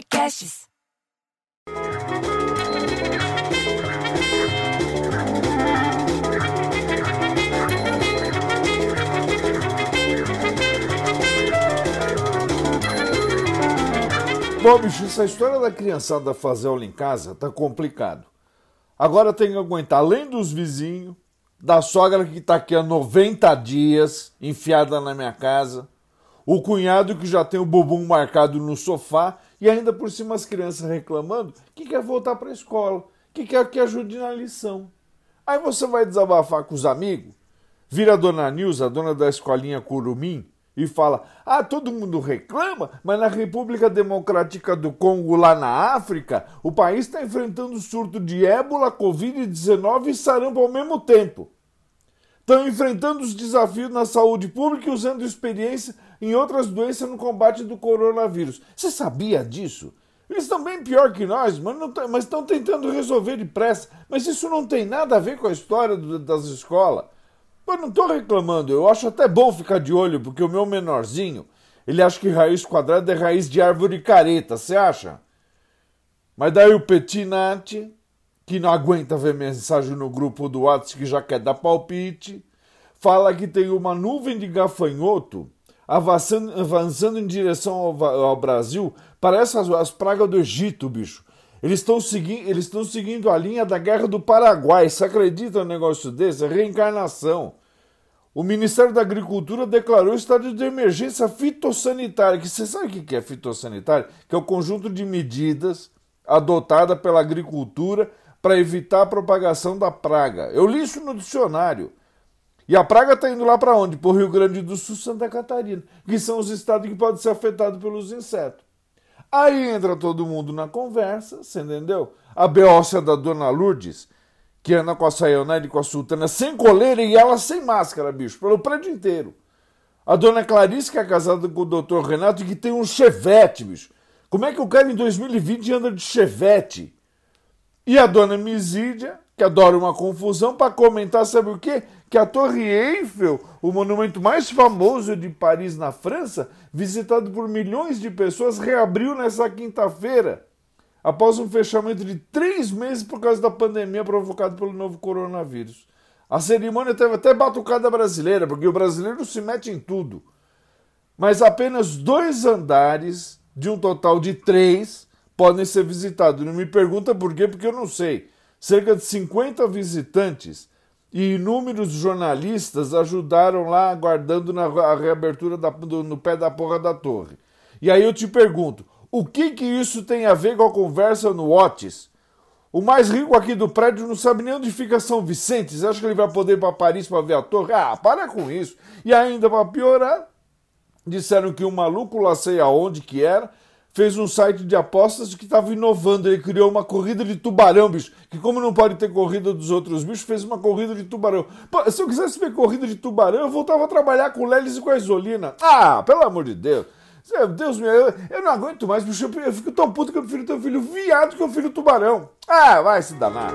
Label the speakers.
Speaker 1: Podcasts.
Speaker 2: Bom, bicho, essa história da criançada fazer aula em casa tá complicado. Agora tem que aguentar, além dos vizinhos, da sogra que tá aqui há 90 dias enfiada na minha casa, o cunhado que já tem o bumbum marcado no sofá e ainda por cima as crianças reclamando que quer voltar para a escola, que quer que ajude na lição. Aí você vai desabafar com os amigos, vira a dona Nilza, a dona da escolinha Curumim, e fala: Ah, todo mundo reclama, mas na República Democrática do Congo, lá na África, o país está enfrentando surto de ébola, Covid-19 e sarampo ao mesmo tempo. Estão enfrentando os desafios na saúde pública e usando experiência em outras doenças no combate do coronavírus. Você sabia disso? Eles estão bem pior que nós, mas estão tentando resolver depressa. Mas isso não tem nada a ver com a história do, das escolas. Eu não estou reclamando, eu acho até bom ficar de olho, porque o meu menorzinho, ele acha que raiz quadrada é raiz de árvore careta, você acha? Mas daí o Petinati, que não aguenta ver mensagem no grupo do WhatsApp que já quer dar palpite, fala que tem uma nuvem de gafanhoto avançando, avançando em direção ao, ao Brasil, parece as, as pragas do Egito, bicho. Eles estão segui eles seguindo a linha da Guerra do Paraguai. Você acredita no negócio desse? É reencarnação. O Ministério da Agricultura declarou estado de emergência fitossanitária. Que você sabe o que é fitossanitário? Que é o conjunto de medidas adotada pela agricultura para evitar a propagação da praga. Eu li isso no dicionário. E a praga está indo lá para onde? Para o Rio Grande do Sul, Santa Catarina, que são os estados que podem ser afetados pelos insetos. Aí entra todo mundo na conversa, você entendeu? A beócia da Dona Lourdes, que anda com a Sayonara e com a Sultana sem coleira e ela sem máscara, bicho, pelo prédio inteiro. A Dona Clarice, que é casada com o Dr. Renato, que tem um chevette, bicho. Como é que o cara em 2020 anda de chevette? E a Dona Misídia, que adora uma confusão, para comentar, sabe o quê? Que a Torre Eiffel, o monumento mais famoso de Paris, na França, visitado por milhões de pessoas, reabriu nessa quinta-feira após um fechamento de três meses por causa da pandemia provocada pelo novo coronavírus. A cerimônia teve até batucada brasileira, porque o brasileiro se mete em tudo. Mas apenas dois andares, de um total de três, podem ser visitados. Não me pergunta por quê, porque eu não sei. Cerca de 50 visitantes e inúmeros jornalistas ajudaram lá, aguardando na a reabertura da, do, no pé da porra da torre. E aí eu te pergunto, o que que isso tem a ver com a conversa no Otis? O mais rico aqui do prédio não sabe nem onde fica São Vicente. Você acha que ele vai poder ir para Paris para ver a torre? Ah, para com isso. E ainda para piorar, disseram que um maluco lá sei aonde que era, fez um site de apostas que estava inovando. Ele criou uma corrida de tubarão, bicho. Que como não pode ter corrida dos outros bichos, fez uma corrida de tubarão. Pô, se eu quisesse ver corrida de tubarão, eu voltava a trabalhar com Lelis e com a Isolina. Ah, pelo amor de Deus. Deus meu, eu, eu não aguento mais, bicho. Eu, eu fico tão puto que eu prefiro ter um filho viado que um filho tubarão. Ah, vai se danar.